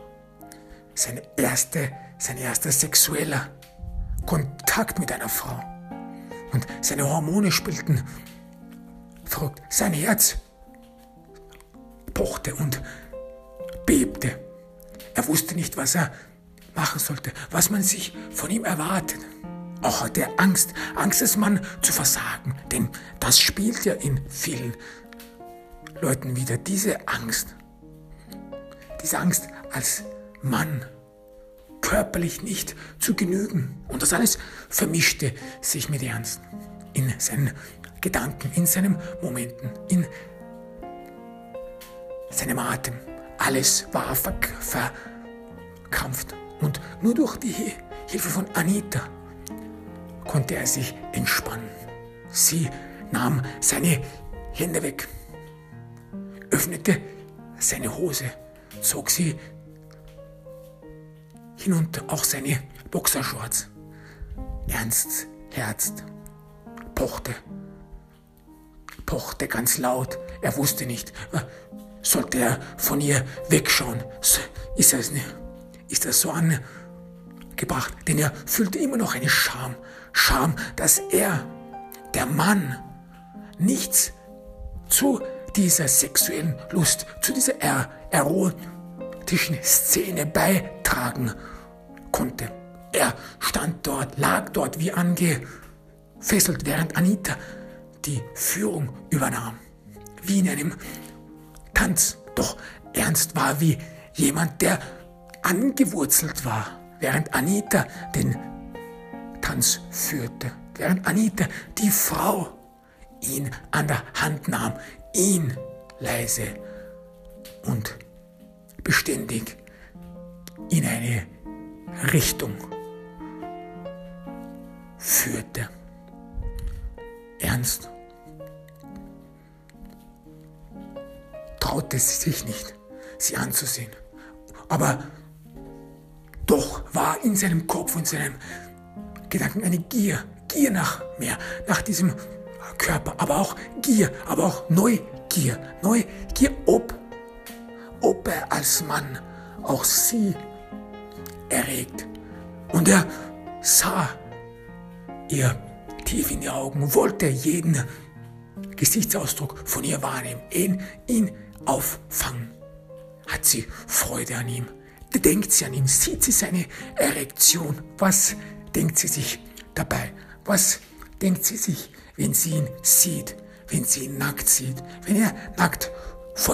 seine erste, sein erster sexueller Kontakt mit einer Frau. Und seine Hormone spielten verrückt. Sein Herz pochte und bebte. Er wusste nicht, was er machen sollte, was man sich von ihm erwartet. Auch hatte er Angst, Angst des Mann zu versagen, denn das spielt ja in vielen Leuten wieder, diese Angst. Diese Angst als Mann körperlich nicht zu genügen. Und das alles vermischte sich mit Ernst in seinen Gedanken, in seinen Momenten, in seinem Atem. Alles war verkrampft. Und nur durch die Hilfe von Anita konnte er sich entspannen. Sie nahm seine Hände weg, öffnete seine Hose, zog sie hinunter, auch seine Boxershorts. Ernst Herz pochte, pochte ganz laut. Er wusste nicht, sollte er von ihr wegschauen. Ist das, nicht, ist das so angebracht? Denn er fühlte immer noch eine Scham. Scham, dass er, der Mann, nichts zu dieser sexuellen Lust, zu dieser er erotischen Szene beitragen konnte. Er stand dort, lag dort wie angefesselt, während Anita die Führung übernahm. Wie in einem Tanz. Doch Ernst war wie jemand, der angewurzelt war, während Anita den Tanz führte, während Anita, die Frau, ihn an der Hand nahm, ihn leise und beständig in eine Richtung führte. Ernst traute sich nicht, sie anzusehen. Aber doch war in seinem Kopf und seinem Gedanken eine Gier, Gier nach mehr, nach diesem Körper, aber auch Gier, aber auch Neugier, Neugier, ob, ob er als Mann auch sie erregt. Und er sah ihr tief in die Augen, wollte jeden Gesichtsausdruck von ihr wahrnehmen, ihn, ihn auffangen. Hat sie Freude an ihm? Denkt sie an ihn? Sieht sie seine Erektion? Was denkt sie sich dabei? Was denkt sie sich, wenn sie ihn sieht? Wenn sie ihn nackt sieht? Wenn er nackt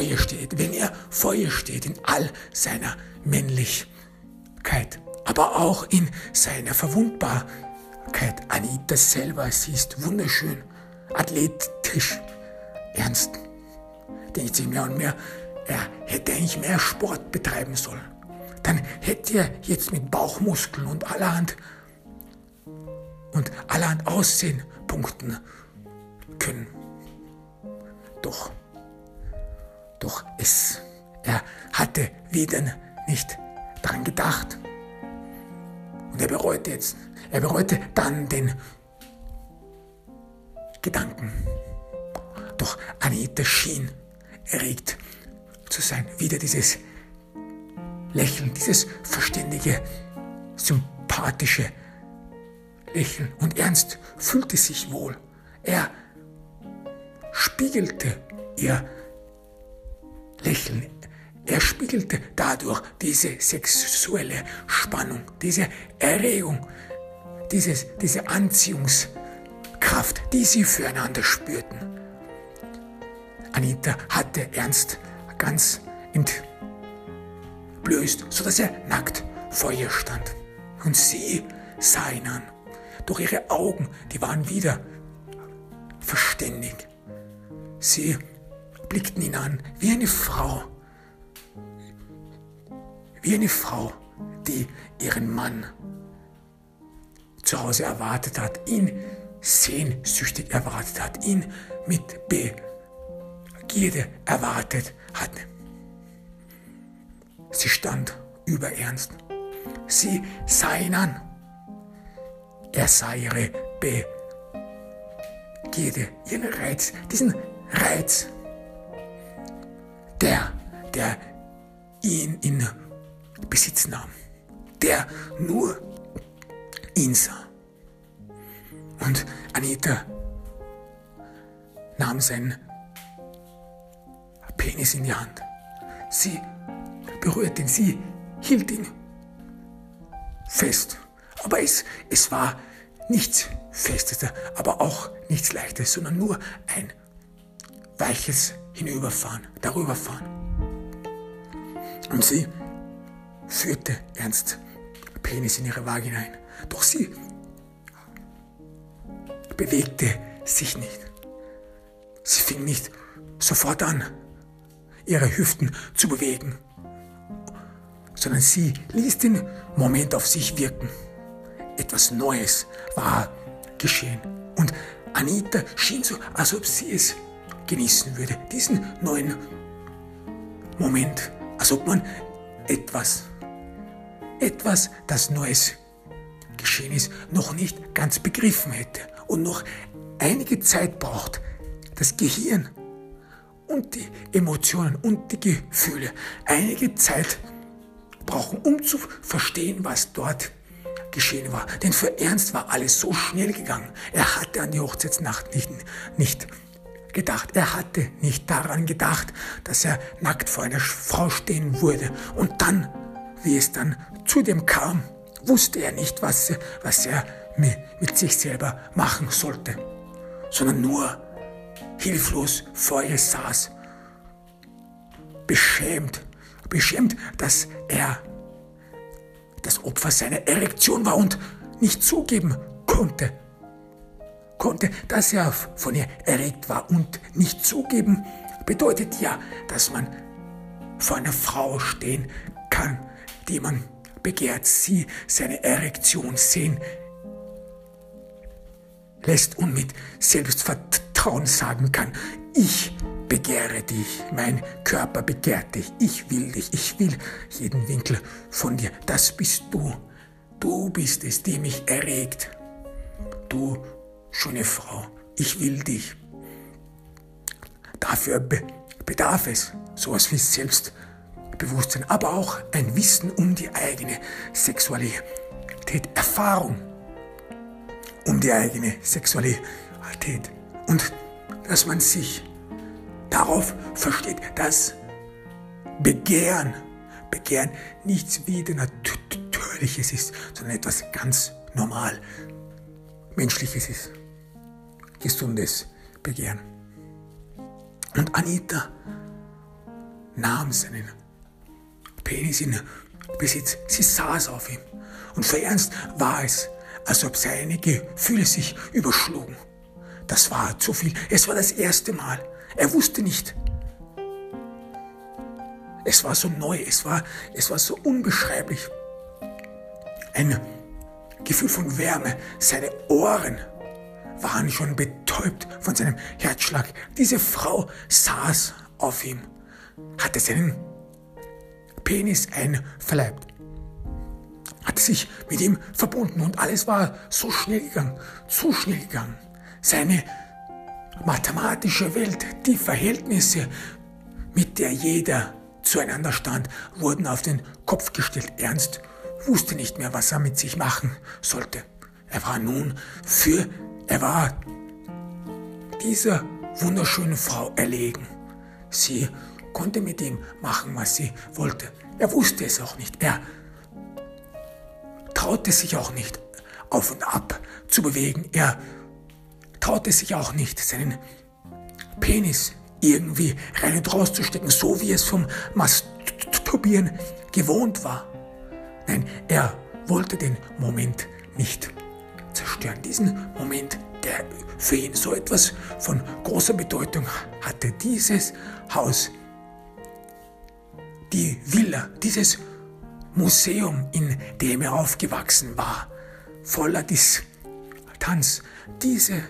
ihr steht? Wenn er ihr steht in all seiner Männlichkeit? Aber auch in seiner Verwundbarkeit. Anita selber, sie ist wunderschön, athletisch, ernst denkt sich mehr und mehr, er hätte eigentlich mehr Sport betreiben sollen. Dann hätte er jetzt mit Bauchmuskeln und allerhand und allerhand Aussehen punkten können. Doch, doch es, er hatte wieder nicht daran gedacht. Und er bereute jetzt, Er bereute dann den Gedanken. Doch Anita schien erregt zu sein. Wieder dieses Lächeln, dieses verständige, sympathische Lächeln. Und Ernst fühlte sich wohl. Er spiegelte ihr Lächeln. Er spiegelte dadurch diese sexuelle Spannung, diese Erregung, dieses, diese Anziehungskraft, die sie füreinander spürten. Anita hatte Ernst ganz entblößt, sodass er nackt vor ihr stand. Und sie sah ihn an. Doch ihre Augen, die waren wieder verständig. Sie blickten ihn an wie eine Frau. Wie eine Frau, die ihren Mann zu Hause erwartet hat, ihn sehnsüchtig erwartet hat, ihn mit Begierde erwartet hat. Sie stand über Ernst. Sie sah ihn an. Er sah ihre Begierde, ihren Reiz, diesen Reiz, der, der ihn in Besitz nahm, der nur ihn sah. Und Anita nahm seinen Penis in die Hand. Sie berührte ihn, sie hielt ihn fest. Aber es, es war nichts Festes, aber auch nichts Leichtes, sondern nur ein weiches Hinüberfahren, darüberfahren. Und sie führte ernst Penis in ihre Waage hinein. Doch sie bewegte sich nicht. Sie fing nicht sofort an, ihre Hüften zu bewegen, sondern sie ließ den Moment auf sich wirken. Etwas Neues war geschehen. Und Anita schien so, als ob sie es genießen würde, diesen neuen Moment, als ob man etwas, etwas, das Neues geschehen ist, noch nicht ganz begriffen hätte und noch einige Zeit braucht, das Gehirn und die Emotionen und die Gefühle einige Zeit brauchen, um zu verstehen, was dort geschehen war. Denn für Ernst war alles so schnell gegangen. Er hatte an die Hochzeitsnacht nicht, nicht gedacht. Er hatte nicht daran gedacht, dass er nackt vor einer Frau stehen würde. Und dann, wie es dann zu dem kam, wusste er nicht, was, was er mit sich selber machen sollte, sondern nur hilflos vor ihr saß, beschämt, beschämt, dass er das Opfer seiner Erektion war und nicht zugeben konnte, konnte, dass er von ihr erregt war. Und nicht zugeben bedeutet ja, dass man vor einer Frau stehen kann, die man begehrt, sie seine Erektion sehen lässt und mit Selbstvertrauen sagen kann, ich begehre dich, mein Körper begehrt dich, ich will dich, ich will jeden Winkel von dir, das bist du, du bist es, die mich erregt, du schöne Frau, ich will dich. Dafür be bedarf es sowas wie Selbstbewusstsein, aber auch ein Wissen um die eigene Sexualität, Erfahrung um die eigene Sexualität und dass man sich darauf versteht, dass Begehren, Begehren nichts wieder Natürliches ist, sondern etwas ganz normal Menschliches ist. Gesundes Begehren. Und Anita nahm seinen Penis in Besitz. Sie saß auf ihm. Und für Ernst war es, als ob seine Gefühle sich überschlugen. Das war zu viel. Es war das erste Mal. Er wusste nicht. Es war so neu, es war, es war so unbeschreiblich. Ein Gefühl von Wärme. Seine Ohren waren schon betäubt von seinem Herzschlag. Diese Frau saß auf ihm, hatte seinen Penis einverleibt, hatte sich mit ihm verbunden und alles war so schnell gegangen, zu schnell gegangen. Seine mathematische Welt, die Verhältnisse, mit der jeder zueinander stand, wurden auf den Kopf gestellt. Ernst wusste nicht mehr, was er mit sich machen sollte. Er war nun für, er war dieser wunderschönen Frau erlegen. Sie konnte mit ihm machen, was sie wollte. Er wusste es auch nicht. Er traute sich auch nicht auf und ab zu bewegen. Er traute sich auch nicht, seinen Penis irgendwie rein und raus zu stecken, so wie es vom Masturbieren gewohnt war. Nein, er wollte den Moment nicht zerstören. Diesen Moment, der für ihn so etwas von großer Bedeutung hatte. Dieses Haus, die Villa, dieses Museum, in dem er aufgewachsen war, voller Distanz, diese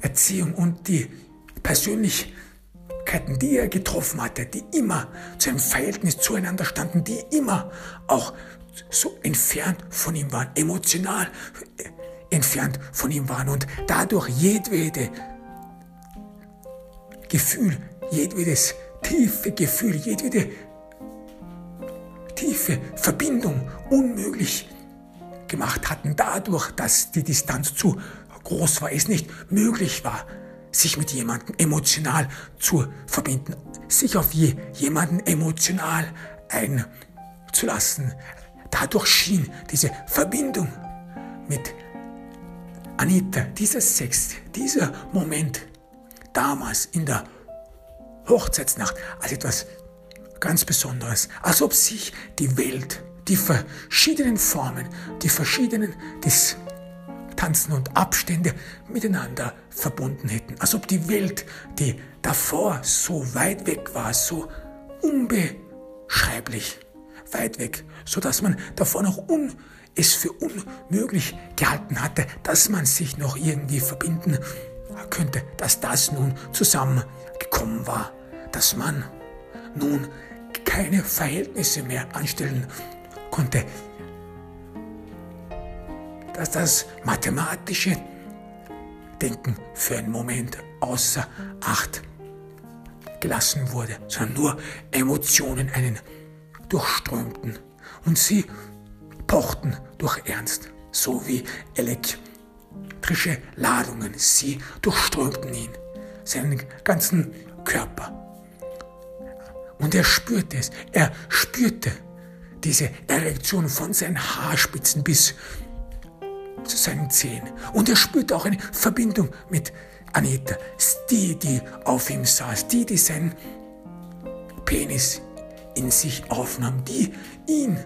Erziehung und die Persönlichkeiten, die er getroffen hatte, die immer zu einem Verhältnis zueinander standen, die immer auch so entfernt von ihm waren, emotional entfernt von ihm waren und dadurch jedwede Gefühl, jedwedes tiefe Gefühl, jedwede tiefe Verbindung unmöglich gemacht hatten, dadurch, dass die Distanz zu groß war, es nicht möglich war, sich mit jemandem emotional zu verbinden, sich auf je, jemanden emotional einzulassen. Dadurch schien diese Verbindung mit Anita, dieser Sex, dieser Moment damals in der Hochzeitsnacht als etwas ganz Besonderes, als ob sich die Welt, die verschiedenen Formen, die verschiedenen Distanzen und Abstände miteinander verbunden hätten, als ob die Welt, die davor so weit weg war, so unbeschreiblich weit weg, so dass man davor noch un es für unmöglich gehalten hatte, dass man sich noch irgendwie verbinden könnte, dass das nun zusammengekommen war, dass man nun keine Verhältnisse mehr anstellen konnte, dass das mathematische Denken für einen Moment außer Acht gelassen wurde, sondern nur Emotionen einen durchströmten und sie pochten durch Ernst, so wie elektrische Ladungen. Sie durchströmten ihn, seinen ganzen Körper. Und er spürte es, er spürte diese Erektion von seinen Haarspitzen bis zu seinen Zehen. Und er spürte auch eine Verbindung mit Anita, die, die auf ihm saß, die, die seinen Penis in sich aufnahm, die ihn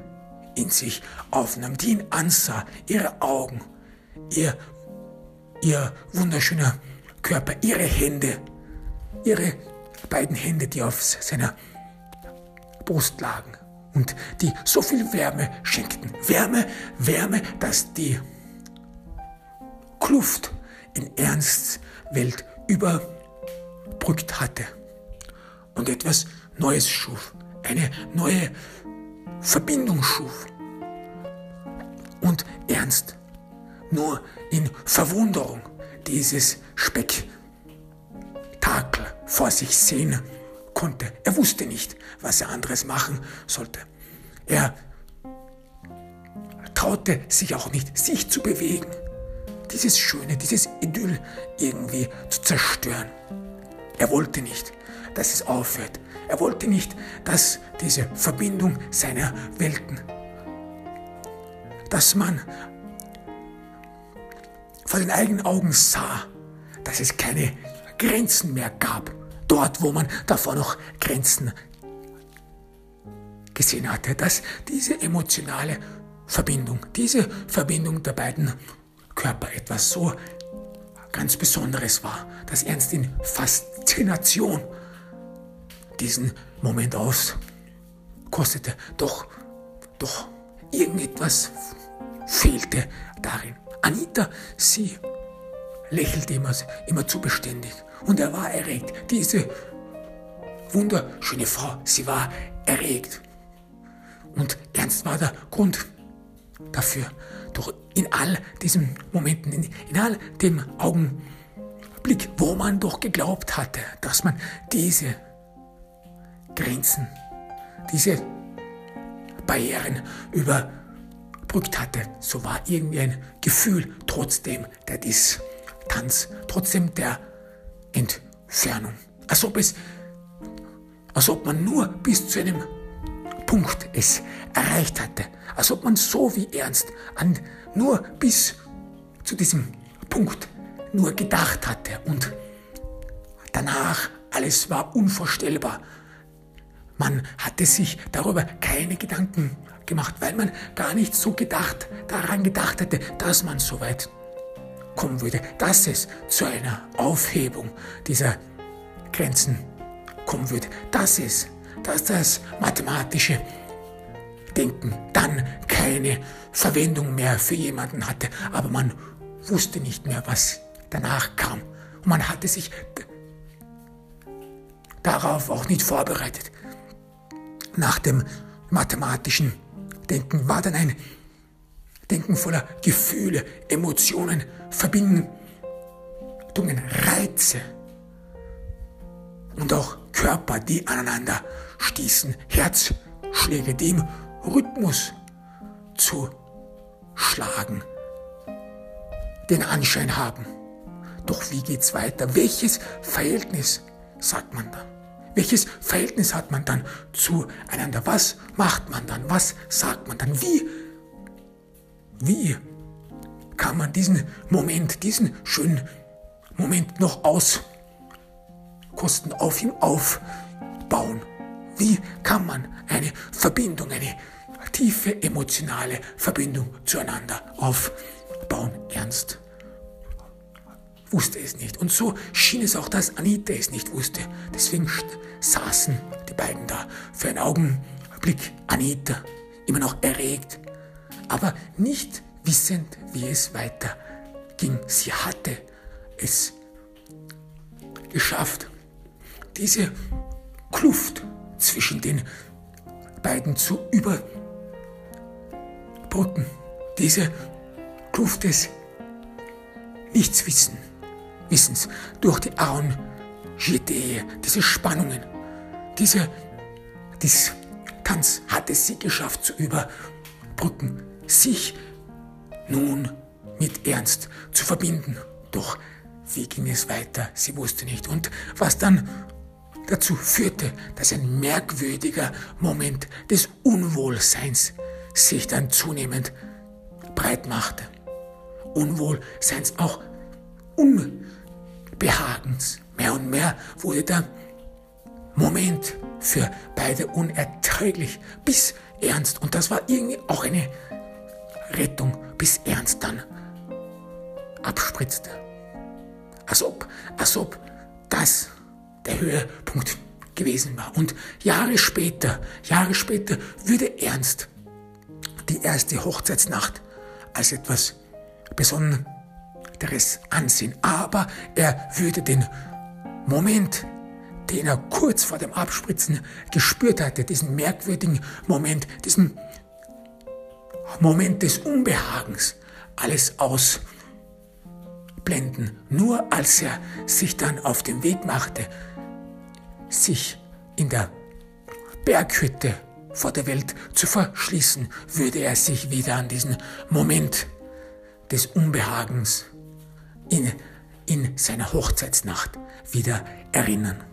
in sich aufnahm, die ihn ansah, ihre Augen, ihr, ihr wunderschöner Körper, ihre Hände, ihre beiden Hände, die auf seiner Brust lagen und die so viel Wärme schenkten. Wärme, Wärme, dass die Kluft in Ernsts Welt überbrückt hatte und etwas Neues schuf eine neue Verbindung schuf. Und ernst, nur in Verwunderung dieses Spektakel vor sich sehen konnte. Er wusste nicht, was er anderes machen sollte. Er traute sich auch nicht, sich zu bewegen, dieses Schöne, dieses Idyll irgendwie zu zerstören. Er wollte nicht, dass es aufhört. Er wollte nicht, dass diese Verbindung seiner Welten, dass man vor den eigenen Augen sah, dass es keine Grenzen mehr gab, dort wo man davor noch Grenzen gesehen hatte, dass diese emotionale Verbindung, diese Verbindung der beiden Körper etwas so ganz Besonderes war, dass Ernst in Faszination diesen Moment auskostete. Doch, doch irgendetwas fehlte darin. Anita, sie lächelte immer, immer zu beständig und er war erregt. Diese wunderschöne Frau, sie war erregt. Und ernst war der Grund dafür. Doch in all diesen Momenten, in, in all dem Augenblick, wo man doch geglaubt hatte, dass man diese Grenzen, diese Barrieren überbrückt hatte, so war irgendwie ein Gefühl trotzdem der Distanz, trotzdem der Entfernung. Als ob es, als ob man nur bis zu einem Punkt es erreicht hatte. Als ob man so wie ernst an nur bis zu diesem Punkt nur gedacht hatte und danach alles war unvorstellbar. Man hatte sich darüber keine Gedanken gemacht, weil man gar nicht so gedacht, daran gedacht hätte, dass man so weit kommen würde, dass es zu einer Aufhebung dieser Grenzen kommen würde, dass es, dass das mathematische Denken dann keine Verwendung mehr für jemanden hatte, aber man wusste nicht mehr, was danach kam. Und man hatte sich darauf auch nicht vorbereitet. Nach dem mathematischen Denken war dann ein Denken voller Gefühle, Emotionen, Verbindungen, Reize und auch Körper, die aneinander stießen, Herzschläge, die im Rhythmus zu schlagen, den Anschein haben. Doch wie geht's weiter? Welches Verhältnis sagt man dann? Welches Verhältnis hat man dann zueinander? Was macht man dann? Was sagt man dann? Wie, wie kann man diesen Moment, diesen schönen Moment noch auskosten, auf ihm aufbauen? Wie kann man eine Verbindung, eine tiefe emotionale Verbindung zueinander aufbauen? Ernst wusste es nicht. Und so schien es auch, dass Anita es nicht wusste. Deswegen saßen die beiden da. Für einen Augenblick Anita, immer noch erregt, aber nicht wissend, wie es weiterging. Sie hatte es geschafft, diese Kluft zwischen den beiden zu überbrücken. Diese Kluft des Nichtswissen. Wissens, durch die Arrangidee, diese Spannungen, diese Distanz hat es sie geschafft zu überbrücken, sich nun mit Ernst zu verbinden. Doch wie ging es weiter? Sie wusste nicht. Und was dann dazu führte, dass ein merkwürdiger Moment des Unwohlseins sich dann zunehmend breit machte. Unwohlseins auch Unbehagens. Mehr und mehr wurde der Moment für beide unerträglich, bis Ernst, und das war irgendwie auch eine Rettung, bis Ernst dann abspritzte. Als ob, als ob das der Höhepunkt gewesen war. Und Jahre später, Jahre später würde Ernst die erste Hochzeitsnacht als etwas Besonderes Besonderes ansehen. Aber er würde den Moment, den er kurz vor dem Abspritzen gespürt hatte, diesen merkwürdigen Moment, diesen Moment des Unbehagens, alles ausblenden. Nur als er sich dann auf den Weg machte, sich in der Berghütte vor der Welt zu verschließen, würde er sich wieder an diesen Moment des Unbehagens in, in seiner Hochzeitsnacht wieder erinnern.